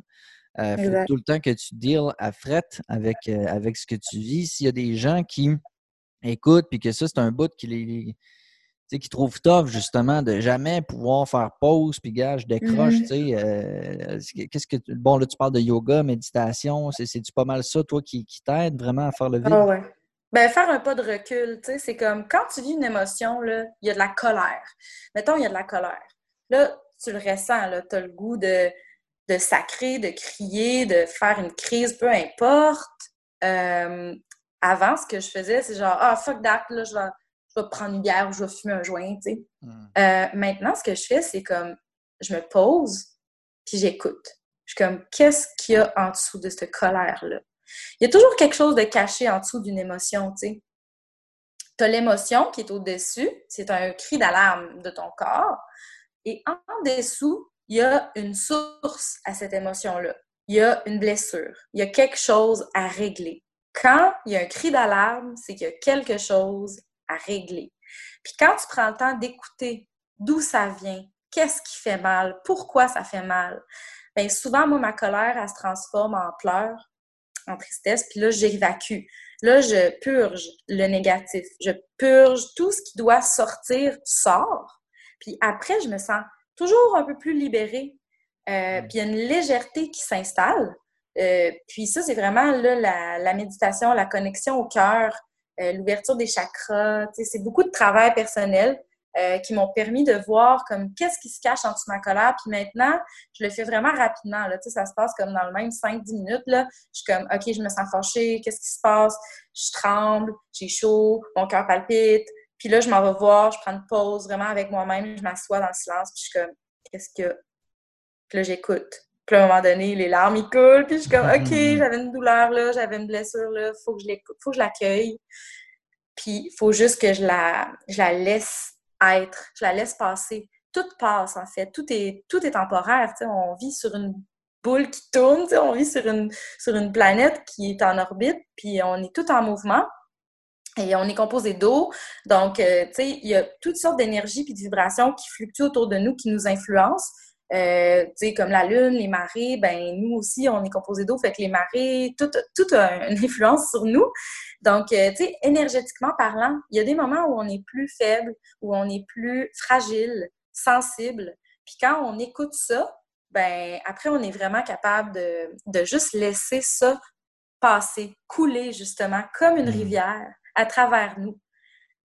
Il faut tout le temps que tu deals à fret avec, avec ce que tu vis. S'il y a des gens qui écoutent, puis que ça, c'est un bout qui les qui trouvent tough, justement, de jamais pouvoir faire pause, puis gars, je décroche, mm-hmm. tu sais. qu'est-ce que. Bon, là, tu parles de yoga, méditation. C'est-tu pas mal ça, toi, qui, qui t'aide vraiment à faire le vide? Ah ouais. Ben, faire un pas de recul, tu sais, c'est comme quand tu vis une émotion, là, il y a de la colère. Mettons, il y a de la colère. Là, tu le ressens, là, tu as le goût de, de sacrer, de crier, de faire une crise, peu importe. Euh, avant, ce que je faisais, c'est genre, ah, fuck that, là, je vais, je vais prendre une bière ou je vais fumer un joint, tu sais. Hmm. Euh, maintenant, ce que je fais, c'est comme, je me pose, puis j'écoute. Je suis comme, qu'est-ce qu'il y a en dessous de cette colère-là? Il y a toujours quelque chose de caché en dessous d'une émotion, tu sais. Tu as l'émotion qui est au-dessus, c'est un cri d'alarme de ton corps. Et en dessous, il y a une source à cette émotion-là. Il y a une blessure. Il y a quelque chose à régler. Quand il y a un cri d'alarme, c'est qu'il y a quelque chose à régler. Puis quand tu prends le temps d'écouter d'où ça vient, qu'est-ce qui fait mal, pourquoi ça fait mal, bien souvent, moi, ma colère, elle se transforme en pleurs, en tristesse, puis là, j'évacue. Là, je purge le négatif. Je purge tout ce qui doit sortir, sort. Puis après, je me sens toujours un peu plus libérée. Euh, puis il y a une légèreté qui s'installe. Euh, puis ça, c'est vraiment là, la, méditation, la connexion au cœur, euh, l'ouverture des chakras. C'est beaucoup de travail personnel euh, qui m'ont permis de voir comme qu'est-ce qui se cache en dessous de ma colère. Puis maintenant, je le fais vraiment rapidement. Là. Ça se passe comme dans le même 5-10 minutes. Là. Je suis comme, OK, je me sens fâchée, qu'est-ce qui se passe? Je tremble, j'ai chaud, mon cœur palpite. Puis là, je m'en vais voir, je prends une pause vraiment avec moi-même, je m'assois dans le silence, puis je suis comme, qu'est-ce que. Puis là, j'écoute. Puis à un moment donné, les larmes, ils coulent, puis je suis comme, OK, j'avais une douleur là, j'avais une blessure là, faut que je l'écoute, faut que je l'accueille. Puis il faut juste que je la, je la laisse être, je la laisse passer. Tout passe, en fait. Tout est, tout est temporaire. On vit sur une boule qui tourne, on vit sur une, sur une planète qui est en orbite, puis on est tout en mouvement. Et on est composé d'eau. Donc, euh, tu sais, il y a toutes sortes d'énergies et de vibrations qui fluctuent autour de nous, qui nous influencent. Euh, tu sais, comme la lune, les marées, ben nous aussi, on est composé d'eau, fait que les marées, tout, tout a une influence sur nous. Donc, euh, tu sais, énergétiquement parlant, il y a des moments où on est plus faible, où on est plus fragile, sensible. Puis quand on écoute ça, ben après, on est vraiment capable de, de juste laisser ça passer, couler justement, comme une mmh. rivière à travers nous.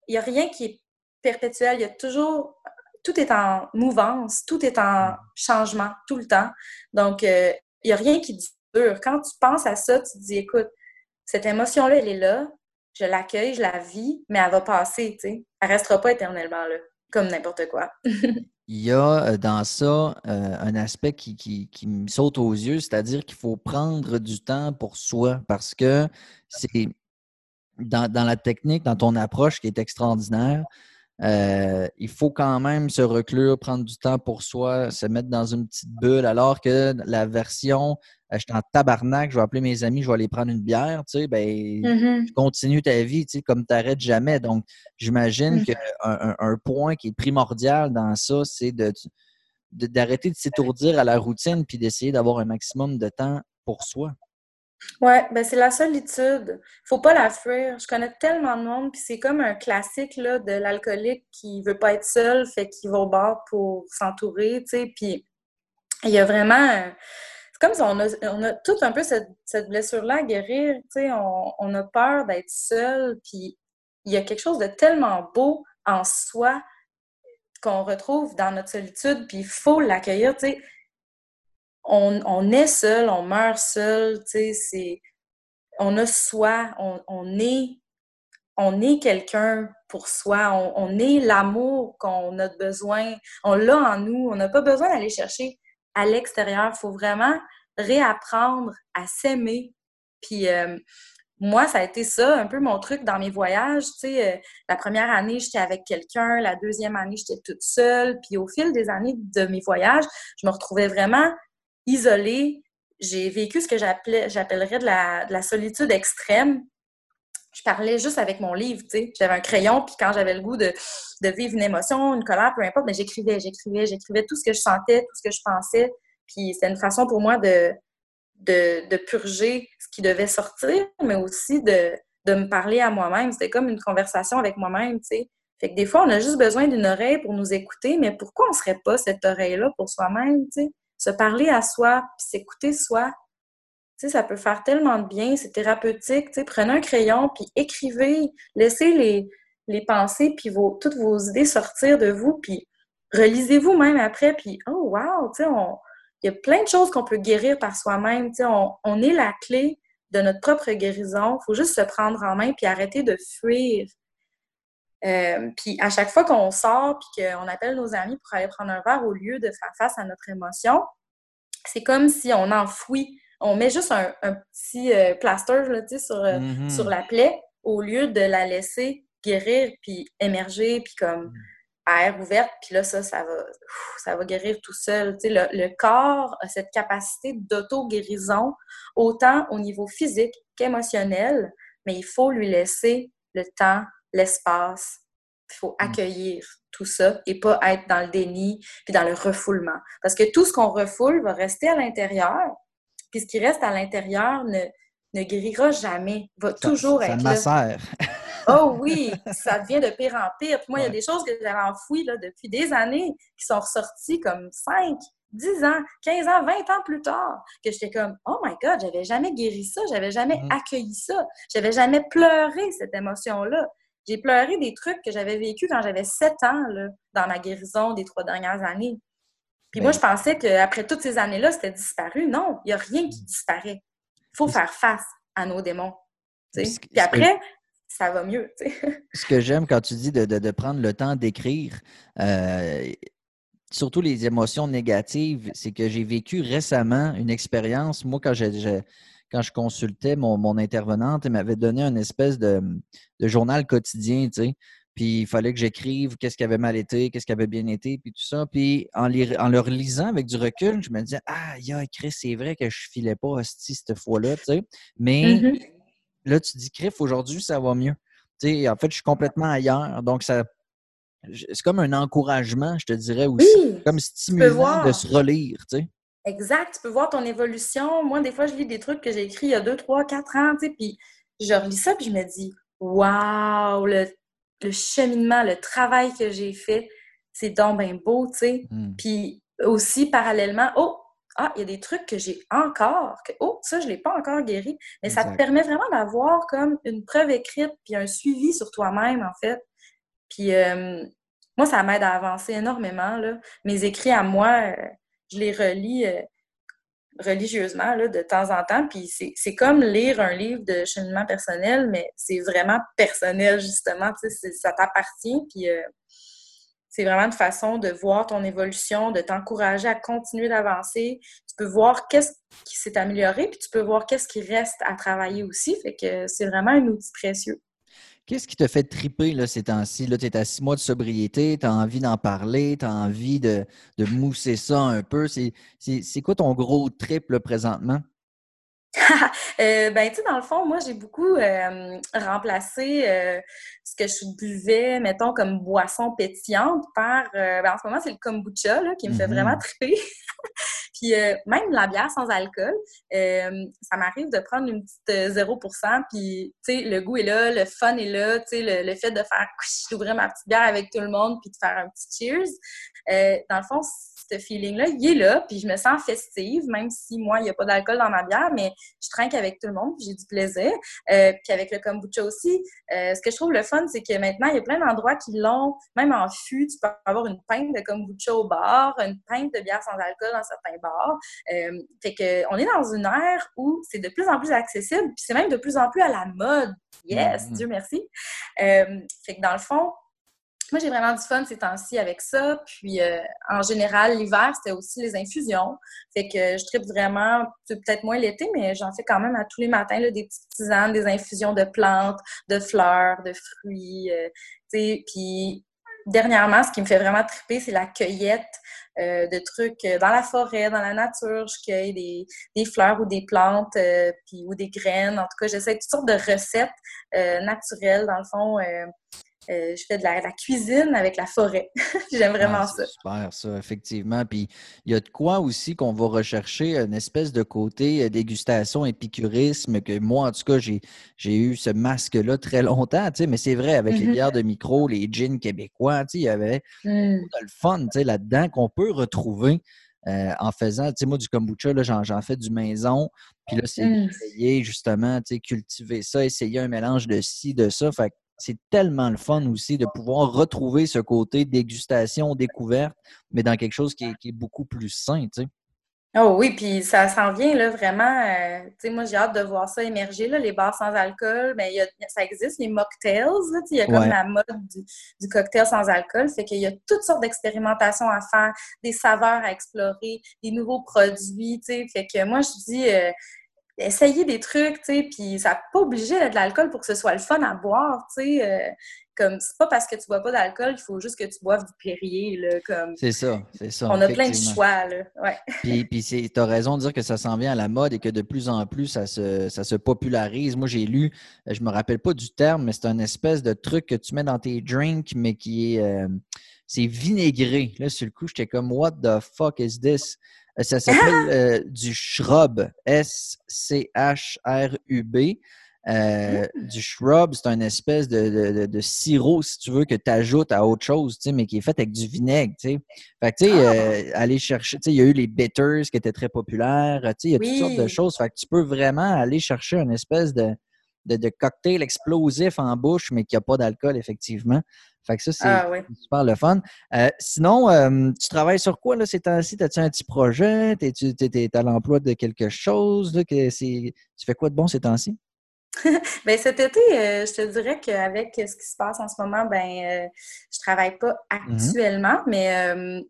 Il n'y a rien qui est perpétuel, il y a toujours tout est en mouvance, tout est en changement tout le temps. Donc, euh, il n'y a rien qui dure. Quand tu penses à ça, tu te dis, écoute, cette émotion-là, elle est là, je l'accueille, je la vis, mais elle va passer, tu sais. Elle restera pas éternellement là, comme n'importe quoi. Il y a euh, dans ça euh, un aspect qui, qui, me saute aux yeux, c'est-à-dire qu'il faut prendre du temps pour soi parce que c'est dans, dans, la technique, dans ton approche qui est extraordinaire, euh, il faut quand même se reclure, prendre du temps pour soi, se mettre dans une petite bulle, alors que la version euh, je suis en tabarnak, je vais appeler mes amis, je vais aller prendre une bière, tu sais, ben, mm-hmm. tu continues ta vie, tu sais, comme tu n'arrêtes jamais. Donc, j'imagine mm. qu'un un, point qui est primordial dans ça, c'est de, d'arrêter de s'étourdir à la routine puis d'essayer d'avoir un maximum de temps pour soi. Oui, ben c'est la solitude. Faut pas la fuir. Je connais tellement de monde, puis c'est comme un classique là, de l'alcoolique qui veut pas être seul, fait qu'il va au bar pour s'entourer, tu sais. Puis il y a vraiment. C'est comme si on a, on a tout un peu cette, blessure-là à guérir, tu sais. On, on, a peur d'être seul, puis il y a quelque chose de tellement beau en soi qu'on retrouve dans notre solitude, puis il faut l'accueillir, tu sais on, est seul, on meurt seul, tu sais. On a soi, on, est... On est quelqu'un pour soi, on, est l'amour qu'on a besoin, on l'a en nous, on n'a pas besoin d'aller chercher à l'extérieur. Il faut vraiment réapprendre à s'aimer. Puis euh, moi, ça a été ça, un peu mon truc dans mes voyages. Tu sais, euh, la première année, j'étais avec quelqu'un, la deuxième année, j'étais toute seule. Puis au fil des années de mes voyages, je me retrouvais vraiment isolée. J'ai vécu ce que j'appellerais de la, solitude extrême. Je parlais juste avec mon livre, tu sais. J'avais un crayon, puis quand j'avais le goût de, vivre une émotion, une colère, peu importe, mais j'écrivais, j'écrivais, j'écrivais tout ce que je sentais, tout ce que je pensais. Puis c'était une façon pour moi de, purger ce qui devait sortir, mais aussi de, de me parler à moi-même. C'était comme une conversation avec moi-même, tu sais. Fait que des fois, on a juste besoin d'une oreille pour nous écouter, mais pourquoi on serait pas cette oreille-là pour soi-même, tu sais? Se parler à soi, puis s'écouter soi. Ça peut faire tellement de bien, c'est thérapeutique. Prenez un crayon, puis écrivez, laissez les, pensées, puis toutes vos idées sortir de vous, puis relisez-vous même après, puis oh wow, il y a plein de choses qu'on peut guérir par soi-même, on, on est la clé de notre propre guérison. Il faut juste se prendre en main puis arrêter de fuir euh, puis à chaque fois qu'on sort puis qu'on appelle nos amis pour aller prendre un verre au lieu de faire face à notre émotion, c'est comme si on enfouit, on met juste un, petit euh, plaster là, sur, euh, mm-hmm. sur la plaie au lieu de la laisser guérir puis émerger puis comme mm. à air ouverte puis là ça ça va ça va guérir tout seul tu sais, le, le, corps a cette capacité d'auto guérison autant au niveau physique qu'émotionnel mais il faut lui laisser le temps l'espace. Il faut mm. accueillir tout ça et pas être dans le déni puis dans le refoulement. Parce que tout ce qu'on refoule va rester à l'intérieur, puis ce qui reste à l'intérieur ne, ne guérira jamais, va toujours être là. oh oui, ça devient de pire en pire. Puis moi, il y a des choses que j'avais enfouies là, depuis des années qui sont ressorties comme 5, 10 ans, 15 ans, 20 ans plus tard, que j'étais comme Oh my God, j'avais jamais guéri ça, j'avais jamais mm. accueilli ça, j'avais jamais pleuré cette émotion-là. J'ai pleuré des trucs que j'avais vécu quand j'avais 7 ans dans ma guérison des trois dernières années. Puis moi, je pensais qu'après toutes ces années-là, c'était disparu. Non, il n'y a rien qui disparaît. Il faut faire face à nos démons. Puis après, ça va mieux. Ce que j'aime quand tu dis de, prendre le temps d'écrire, euh, surtout les émotions négatives, c'est que j'ai vécu récemment une expérience. Moi, quand j'ai quand je consultais mon, intervenante, elle m'avait donné une espèce de, journal quotidien, tu sais. Puis il fallait que j'écrive qu'est-ce qui avait mal été, qu'est-ce qui avait bien été, puis tout ça. Puis en, en le relisant avec du recul, je me disais, ah, ya, Chris, c'est vrai que je filais pas hostie cette fois-là, tu sais. Mais mm-hmm. là, tu dis, Chris, aujourd'hui, ça va mieux. Tu sais, en fait, je suis complètement ailleurs. Donc, ça, c'est comme un encouragement, je te dirais aussi. comme stimulant de se relire, tu sais. Exact, tu peux voir ton évolution. Moi, des fois, je lis des trucs que j'ai écrits il y a 2, 3, 4 ans, tu sais, puis je relis ça, puis je me dis, waouh, le, cheminement, le travail que j'ai fait, c'est donc bien beau, tu sais. Hmm. Puis aussi, parallèlement, oh, ah, il y a des trucs que j'ai encore, que, oh, ça, je ne l'ai pas encore guéri. Mais ça te permet vraiment d'avoir comme une preuve écrite, puis un suivi sur toi-même, en fait. Puis euh, moi, ça m'aide à avancer énormément, là. Mes écrits à moi, euh, je les relis euh, religieusement de temps en temps. C'est comme lire un livre de cheminement personnel, mais c'est vraiment personnel, justement. Ça t'appartient. Puis euh, c'est vraiment une façon de voir ton évolution, de t'encourager à continuer d'avancer. Tu peux voir qu'est-ce qui s'est amélioré, puis tu peux voir qu'est-ce qui reste à travailler aussi. Fait que c'est vraiment un outil précieux. Qu'est-ce qui te fait triper là, ces temps-ci? Là, tu es à six mois de sobriété, tu as envie d'en parler, tu as envie de, de, mousser ça un peu. C'est quoi ton gros trip là, présentement? Euh, ben, tu sais, dans le fond, moi, j'ai beaucoup euh, remplacé euh, ce que je buvais, mettons, comme boisson pétillante par. ben, en ce moment, c'est le kombucha là, qui me fait mm-hmm. vraiment triper. Puis même la bière sans alcool, ça m'arrive de prendre une petite 0%, puis tu sais, le goût est là, le fun est là, tu sais, le, fait de faire d'ouvrir ma petite bière avec tout le monde, puis de faire un petit cheers. dans le fond, ce feeling-là, il est là, puis je me sens festive, même si moi, il n'y a pas d'alcool dans ma bière, mais je trinque avec tout le monde, puis j'ai du plaisir. Euh, puis avec le kombucha aussi, euh, ce que je trouve le fun, c'est que maintenant, il y a plein d'endroits qui l'ont, même en fût, tu peux avoir une pinte de kombucha au bar, une pinte de bière sans alcool dans certains bars. Euh, fait que on est dans une ère où c'est de plus en plus accessible, puis c'est même de plus en plus à la mode. Yes, mm-hmm. Dieu merci. fait que dans le fond, moi, j'ai vraiment du fun ces temps-ci avec ça. Puis, euh, en général, l'hiver, c'était aussi les infusions. Fait que je tripe vraiment, peut-être moins l'été, mais j'en fais quand même à tous les matins là, des petites tisanes, des infusions de plantes, de fleurs, de fruits. Euh, puis, dernièrement, ce qui me fait vraiment triper, c'est la cueillette euh, de trucs dans la forêt, dans la nature. Je cueille des, des fleurs ou des plantes puis, ou des graines. En tout cas, j'essaie toutes sortes de recettes naturelles, dans le fond euh, je fais de la, cuisine avec la forêt. J'aime vraiment ah, ça. Super, ça, effectivement. Puis il y a de quoi aussi qu'on va rechercher, une espèce de côté euh, dégustation, épicurisme, que moi, en tout cas, j'ai, eu ce masque-là très longtemps, mais c'est vrai, avec les mm-hmm. bières de micro, les jeans québécois, il y avait mm. le fun là-dedans qu'on peut retrouver. Euh, en faisant, tu sais, moi, du kombucha, j'en fais du maison. Puis là, c'est mm. essayer, justement, tu sais, cultiver ça, essayer un mélange de ci, de ça. Fait c'est tellement le fun aussi de pouvoir retrouver ce côté dégustation, découverte, mais dans quelque chose qui est, beaucoup plus sain, tu sais. Oh oui, puis ça s'en vient là vraiment. Euh, tu sais, moi j'ai hâte de voir ça émerger là, les bars sans alcool. Mais ben, ça existe les mocktails. il y a comme la mode du, cocktail sans alcool, fait qu'il y a toutes sortes d'expérimentations à faire, des saveurs à explorer, des nouveaux produits. Tu sais, fait que moi je dis, euh, essayer des trucs, tu sais, puis ça n'a pas obligé d'être de l'alcool pour que ce soit le fun à boire, tu sais. Euh, comme, c'est pas parce que tu bois pas d'alcool, il faut juste que tu boives du Perrier, là, comme... C'est ça, c'est ça. On a plein de choix, là, ouais. Puis, puis tu as raison de dire que ça s'en vient à la mode et que de plus en plus, ça se, ça se popularise. Moi, j'ai lu, euh, je me rappelle pas du terme, mais c'est un espèce de truc que tu mets dans tes drinks, mais qui est... Euh, c'est vinaigré. Là, sur le coup, j'étais comme, what the fuck is this? Euh, ça s'appelle euh, du shrub, S-C-H-R-U-B. Euh, mmh. Du shrub, c'est une espèce de, sirop, si tu veux, que tu ajoutes à autre chose, mais qui est fait avec du vinaigre. Fait que, tu sais, ah! aller chercher, il y a eu les bitters qui étaient très populaires, il y a toutes sortes de choses. Fait que tu peux vraiment aller chercher une espèce de, de, cocktail explosif en bouche, mais qui n'a pas d'alcool, effectivement. Fait que ça, c'est ah, super le fun. Euh, sinon, euh, tu travailles sur quoi là, ces temps-ci? As-tu un petit projet? Es-tu es, à l'emploi de quelque chose? Là, que tu fais quoi de bon ces temps-ci? ben, cet été, euh, je te dirais qu'avec ce qui se passe en ce moment, ben, je travaille pas mmh actuellement, mais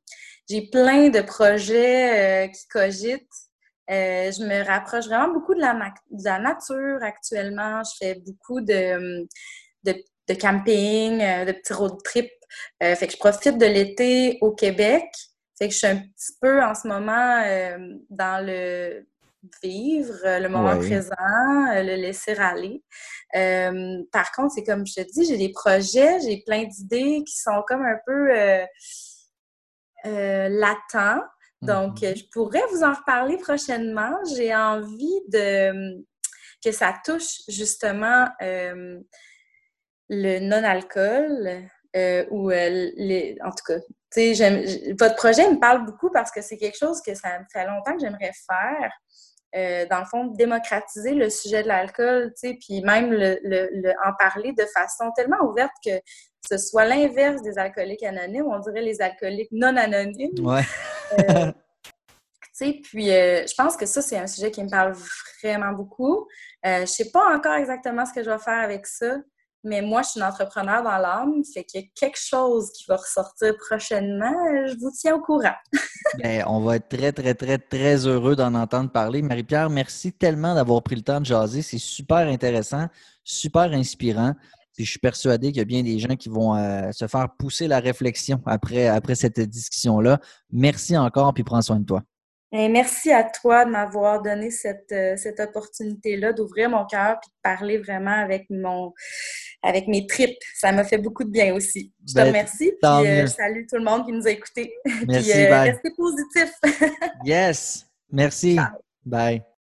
j'ai plein de projets qui cogitent. je me rapproche vraiment beaucoup de la, de la, nature actuellement. Je fais beaucoup de, de de camping, euh, de petits road trips. Euh, fait que je profite de l'été au Québec. Fait que je suis un petit peu en ce moment euh, dans le vivre, le moment présent, le laisser aller. par contre, c'est comme je te dis, j'ai des projets, j'ai plein d'idées qui sont comme un peu latents. Donc, mm-hmm. je pourrais vous en reparler prochainement. J'ai envie de que ça touche justement le non-alcool euh, ou euh, les, en tout cas, votre projet me parle beaucoup parce que c'est quelque chose que ça me fait longtemps que j'aimerais faire. Euh, dans le fond, démocratiser le sujet de l'alcool, puis même le, en parler de façon tellement ouverte que ce soit l'inverse des alcooliques anonymes, on dirait les alcooliques non anonymes. Ouais. puis je pense que ça, c'est un sujet qui me parle vraiment beaucoup. je ne sais pas encore exactement ce que je vais faire avec ça. Mais moi, je suis une entrepreneur dans l'âme, fait qu'il y a quelque chose qui va ressortir prochainement. Je vous tiens au courant. Bien, on va être très, très, très, très heureux d'en entendre parler. Marie-Pierre, merci tellement d'avoir pris le temps de jaser. C'est super intéressant, super inspirant. Puis je suis persuadé qu'il y a bien des gens qui vont euh, se faire pousser la réflexion après, après cette discussion-là. Merci encore, puis prends soin de toi merci à toi de m'avoir donné cette, euh, cette opportunité-là d'ouvrir mon cœur et de parler vraiment avec mon avec mes tripes. Ça m'a fait beaucoup de bien aussi. Je te ben, remercie. Puis, euh, salue tout le monde qui nous a écoutés. Merci. puis, euh, restez positifs. yes. Merci. Bye.